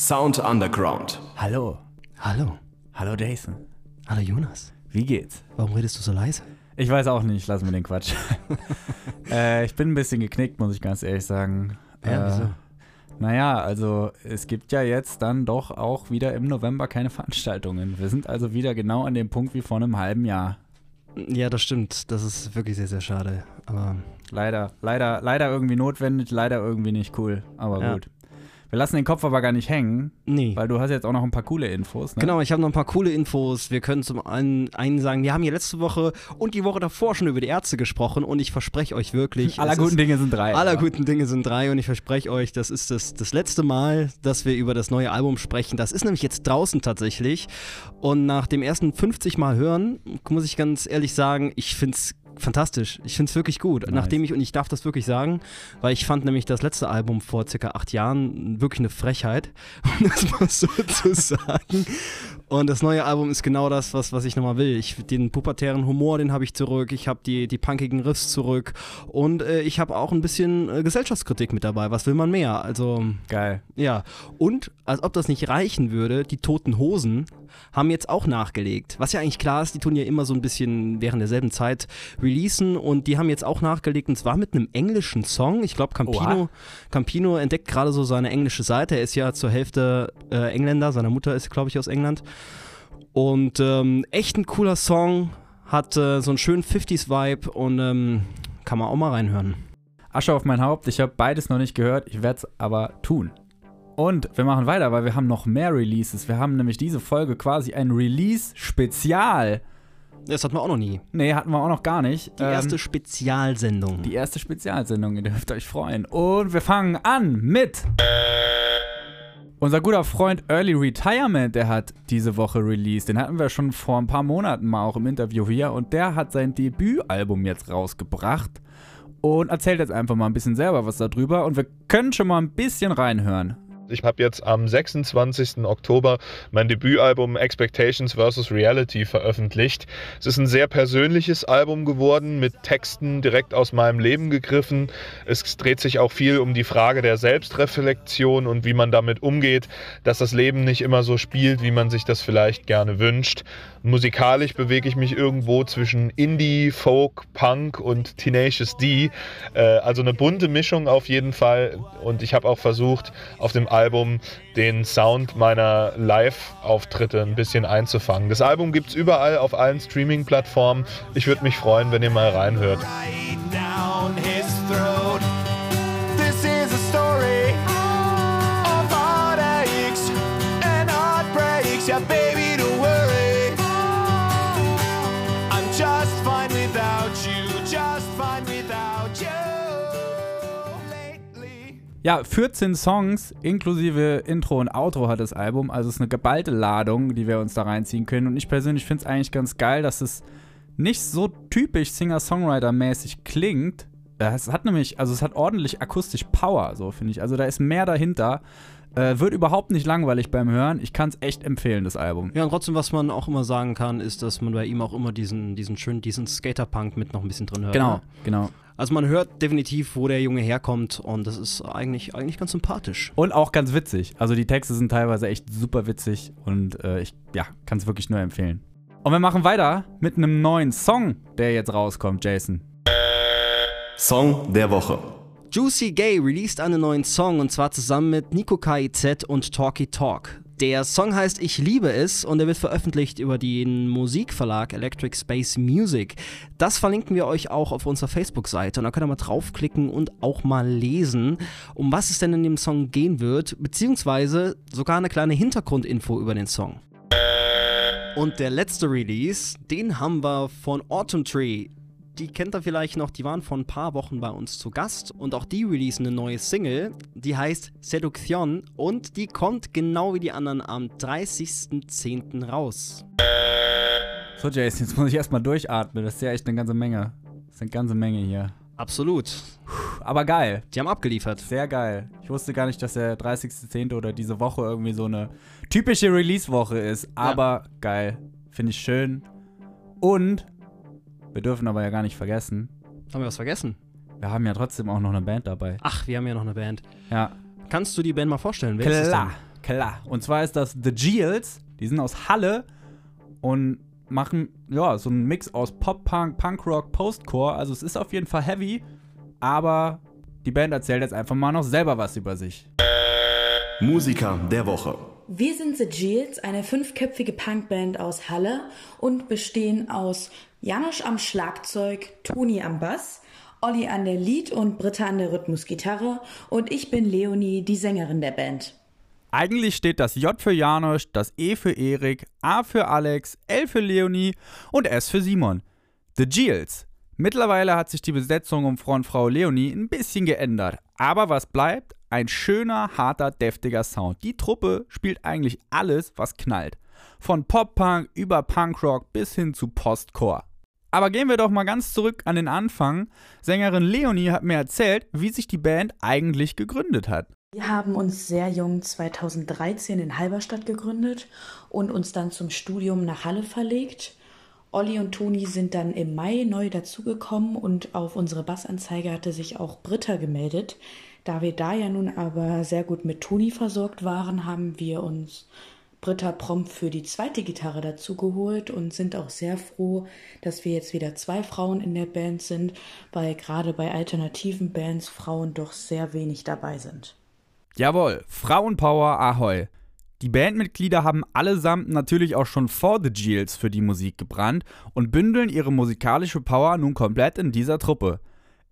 Sound Underground. Hallo. Hallo. Hallo Jason. Hallo Jonas. Wie geht's? Warum redest du so leise? Ich weiß auch nicht, lass mir den Quatsch. äh, ich bin ein bisschen geknickt, muss ich ganz ehrlich sagen. Ja, äh, wieso? Naja, also es gibt ja jetzt dann doch auch wieder im November keine Veranstaltungen. Wir sind also wieder genau an dem Punkt wie vor einem halben Jahr. Ja, das stimmt. Das ist wirklich sehr, sehr schade. Aber Leider, leider, leider irgendwie notwendig, leider irgendwie nicht cool. Aber Ja. gut. Wir lassen den Kopf aber gar nicht hängen, nee. weil du hast jetzt auch noch ein paar coole Infos. Ne? Genau, ich habe noch ein paar coole Infos. Wir können zum einen, einen sagen, wir haben hier letzte Woche und die Woche davor schon über die Ärzte gesprochen und ich verspreche euch wirklich. Aller guten ist, Dinge sind drei. Aller aber- guten Dinge sind drei und ich verspreche euch, das ist das, das letzte Mal, dass wir über das neue Album sprechen. Das ist nämlich jetzt draußen tatsächlich. Und nach dem ersten 50 Mal hören, muss ich ganz ehrlich sagen, ich finde es fantastisch. Ich finde es wirklich gut. Nice. Nachdem ich, und ich darf das wirklich sagen, weil ich fand nämlich das letzte Album vor circa acht Jahren wirklich eine Frechheit, um das mal so zu sagen. Und das neue Album ist genau das, was, was ich nochmal will. Ich, den pubertären Humor, den habe ich zurück. Ich habe die, die punkigen Riffs zurück. Und äh, ich habe auch ein bisschen äh, Gesellschaftskritik mit dabei. Was will man mehr? Also, Geil. ja. Und, als ob das nicht reichen würde, die Toten Hosen haben jetzt auch nachgelegt. Was ja eigentlich klar ist, die tun ja immer so ein bisschen während derselben Zeit releasen. Und die haben jetzt auch nachgelegt. Und zwar mit einem englischen Song. Ich glaube, Campino, Oha. Campino entdeckt gerade so seine englische Seite. Er ist ja zur Hälfte äh, Engländer. Seine Mutter ist, glaube ich, aus England. Und ähm, echt ein cooler Song. Hat äh, so einen schönen 50s-Vibe und ähm, kann man auch mal reinhören. Asche auf mein Haupt. Ich habe beides noch nicht gehört. Ich werde es aber tun. Und wir machen weiter, weil wir haben noch mehr Releases. Wir haben nämlich diese Folge quasi ein Release-Spezial. Das hatten wir auch noch nie. Nee, hatten wir auch noch gar nicht. Die Ähm, erste Spezialsendung. die erste Spezialsendung. Ihr dürft euch freuen. Und wir fangen an mit. Unser guter Freund Early Retirement, der hat diese Woche released. Den hatten wir schon vor ein paar Monaten mal auch im Interview hier. Und der hat sein Debütalbum jetzt rausgebracht. Und erzählt jetzt einfach mal ein bisschen selber was darüber. Und wir können schon mal ein bisschen reinhören. Ich habe jetzt am 26. Oktober mein Debütalbum Expectations vs. Reality veröffentlicht. Es ist ein sehr persönliches Album geworden, mit Texten direkt aus meinem Leben gegriffen. Es dreht sich auch viel um die Frage der Selbstreflexion und wie man damit umgeht, dass das Leben nicht immer so spielt, wie man sich das vielleicht gerne wünscht. Musikalisch bewege ich mich irgendwo zwischen Indie, Folk, Punk und Tenacious D. Äh, also eine bunte Mischung auf jeden Fall. Und ich habe auch versucht, auf dem Album den Sound meiner Live-Auftritte ein bisschen einzufangen. Das Album gibt es überall auf allen Streaming-Plattformen. Ich würde mich freuen, wenn ihr mal reinhört. Ja, 14 Songs inklusive Intro und Outro hat das Album. Also es ist eine geballte Ladung, die wir uns da reinziehen können. Und ich persönlich finde es eigentlich ganz geil, dass es nicht so typisch Singer-Songwriter-mäßig klingt. Äh, Es hat nämlich, also es hat ordentlich akustisch Power, so finde ich. Also da ist mehr dahinter. Äh, wird überhaupt nicht langweilig beim Hören. Ich kann es echt empfehlen, das Album. Ja, und trotzdem, was man auch immer sagen kann, ist, dass man bei ihm auch immer diesen, diesen schönen, diesen Skaterpunk mit noch ein bisschen drin hört. Genau, Ne? genau. Also man hört definitiv, wo der Junge herkommt und das ist eigentlich, eigentlich ganz sympathisch. Und auch ganz witzig. Also die Texte sind teilweise echt super witzig und äh, ich ja, kann es wirklich nur empfehlen. Und wir machen weiter mit einem neuen Song, der jetzt rauskommt, Jason. Song der Woche. Juicy Gay released einen neuen Song und zwar zusammen mit Nico KIZ und Talky Talk. Der Song heißt Ich liebe es und er wird veröffentlicht über den Musikverlag Electric Space Music. Das verlinken wir euch auch auf unserer Facebook-Seite und da könnt ihr mal draufklicken und auch mal lesen, um was es denn in dem Song gehen wird, beziehungsweise sogar eine kleine Hintergrundinfo über den Song. Und der letzte Release, den haben wir von Autumn Tree. Die kennt ihr vielleicht noch, die waren vor ein paar Wochen bei uns zu Gast und auch die releasen eine neue Single, die heißt Seduction und die kommt genau wie die anderen am 30.10. raus. So, Jason, jetzt muss ich erstmal durchatmen. Das ist ja echt eine ganze Menge. Das ist eine ganze Menge hier. Absolut. Aber geil. Die haben abgeliefert. Sehr geil. Ich wusste gar nicht, dass der 30.10. oder diese Woche irgendwie so eine typische Release-Woche ist. Aber geil. Finde ich schön. Und wir dürfen aber ja gar nicht vergessen, Haben wir was vergessen? wir haben ja trotzdem auch noch eine Band dabei. Ach, wir haben ja noch eine Band. Ja. Kannst du die Band mal vorstellen? Wer ist das Klar. denn? Klar. Und zwar ist das The Geels. Die sind aus Halle und machen ja so einen Mix aus Pop-Punk, Punkrock, Postcore. Also es ist auf jeden Fall heavy, aber die Band erzählt jetzt einfach mal noch selber was über sich. Musiker der Woche. Wir sind The Geels, eine fünfköpfige Punkband aus Halle und bestehen aus Janosch am Schlagzeug, Toni am Bass, Olli an der Lied und Britta an der Rhythmusgitarre und ich bin Leonie, die Sängerin der Band. Eigentlich steht das J für Janosch, das E für Erik, A für Alex, L für Leonie und S für Simon. The Geels. Mittlerweile hat sich die Besetzung um Frontfrau Leonie ein bisschen geändert. Aber was bleibt? Ein schöner, harter, deftiger Sound. Die Truppe spielt eigentlich alles, was knallt. Von Pop-Punk über Punkrock bis hin zu Postcore. Aber gehen wir doch mal ganz zurück an den Anfang. Sängerin Leonie hat mir erzählt, wie sich die Band eigentlich gegründet hat. Wir haben uns sehr jung 2013 in Halberstadt gegründet und uns dann zum Studium nach Halle verlegt. Olli und Toni sind dann im Mai neu dazugekommen und auf unsere Bassanzeige hatte sich auch Britta gemeldet. Da wir da ja nun aber sehr gut mit Toni versorgt waren, haben wir uns Britta prompt für die zweite Gitarre dazu geholt und sind auch sehr froh, dass wir jetzt wieder zwei Frauen in der Band sind, weil gerade bei alternativen Bands Frauen doch sehr wenig dabei sind. Jawohl, Frauenpower Ahoi. Die Bandmitglieder haben allesamt natürlich auch schon vor The Geels für die Musik gebrannt und bündeln ihre musikalische Power nun komplett in dieser Truppe.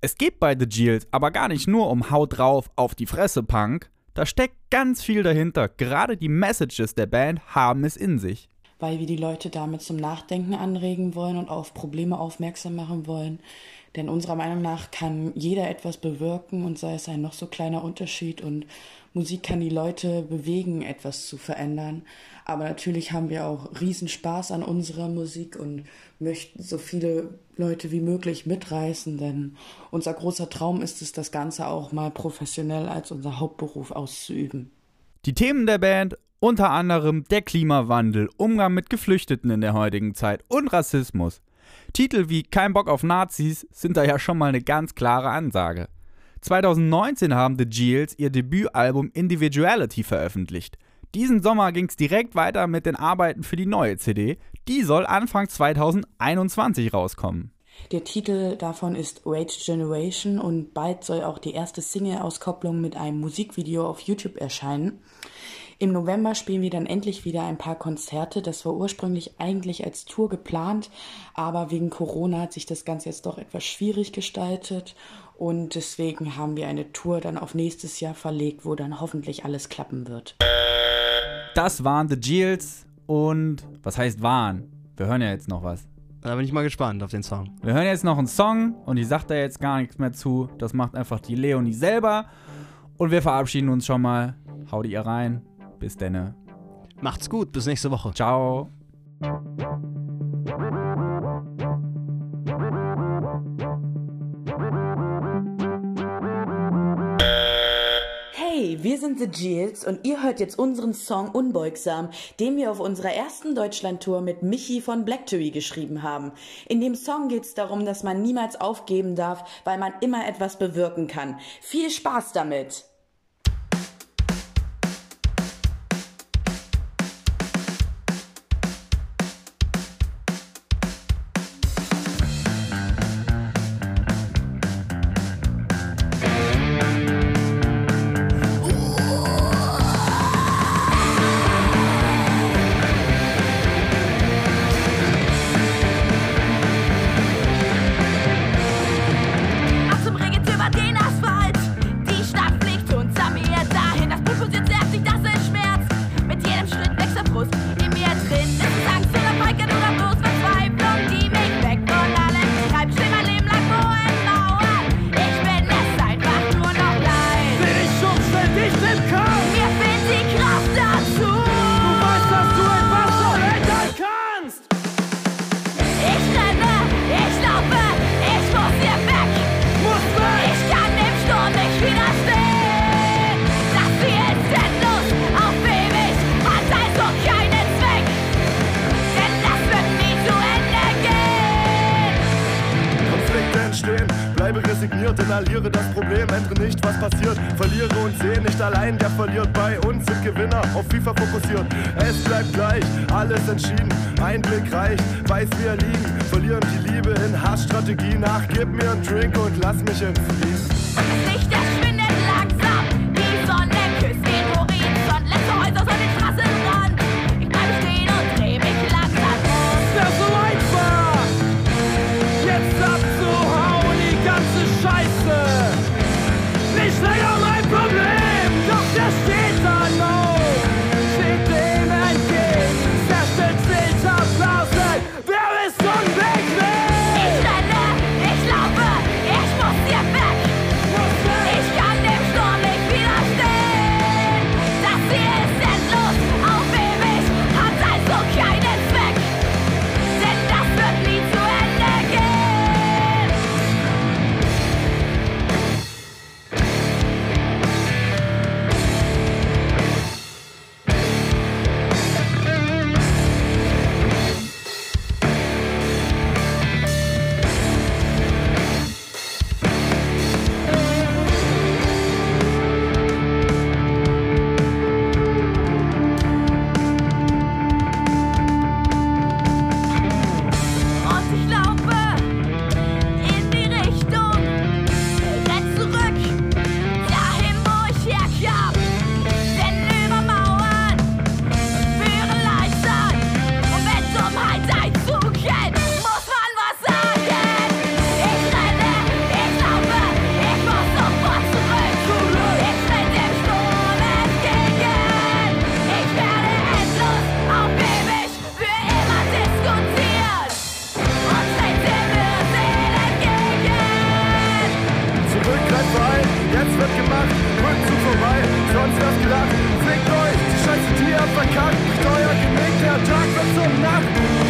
Es geht bei The Geels aber gar nicht nur um Haut drauf auf die Fresse Punk, da steckt ganz viel dahinter. Gerade die Messages der Band haben es in sich. weil wir die Leute damit zum Nachdenken anregen wollen und auf Probleme aufmerksam machen wollen. Denn unserer Meinung nach kann jeder etwas bewirken und sei es ein noch so kleiner Unterschied und Musik kann die Leute bewegen, etwas zu verändern. Aber natürlich haben wir auch riesen Spaß an unserer Musik und möchten so viele Leute wie möglich mitreißen, denn unser großer Traum ist es, das Ganze auch mal professionell als unser Hauptberuf auszuüben. Die Themen der Band unter anderem der Klimawandel, Umgang mit Geflüchteten in der heutigen Zeit und Rassismus. Titel wie Kein Bock auf Nazis sind da ja schon mal eine ganz klare Ansage. 2019 haben The Geels ihr Debütalbum Individuality veröffentlicht. Diesen Sommer ging es direkt weiter mit den Arbeiten für die neue CD. Die soll Anfang 2021 rauskommen. Der Titel davon ist Rage Generation und bald soll auch die erste Single-Auskopplung mit einem Musikvideo auf YouTube erscheinen. Im November spielen wir dann endlich wieder ein paar Konzerte. Das war ursprünglich eigentlich als Tour geplant, aber wegen Corona hat sich das Ganze jetzt doch etwas schwierig gestaltet und deswegen haben wir eine Tour dann auf nächstes Jahr verlegt, wo dann hoffentlich alles klappen wird. Das waren The Geels und was heißt waren? Wir hören ja jetzt noch was. Da bin ich mal gespannt auf den Song. Wir hören jetzt noch einen Song und ich sag da jetzt gar nichts mehr zu. Das macht einfach die Leonie selber. Und wir verabschieden uns schon mal. Haut ihr rein. Bis denne. Macht's gut, bis nächste Woche. Ciao. Hey, wir sind The Geels und ihr hört jetzt unseren Song Unbeugsam, den wir auf unserer ersten Deutschlandtour mit Michi von Blackberry geschrieben haben. In dem Song geht es darum, dass man niemals aufgeben darf, weil man immer etwas bewirken kann. Viel Spaß damit! Inhaliere das Problem, ändere nicht, was passiert. Verliere und sehe nicht allein, der verliert. Bei uns sind Gewinner auf FIFA fokussiert. Es bleibt gleich, alles entschieden. Ein Blick reicht, weiß wir liegen. Verlieren die Liebe in Hassstrategie nach. Gib mir einen Drink und lass mich in Frieden. Weg läuft. Die scheiße Tier verkackt, teuer gelegt, der Tag wird zur Nacht.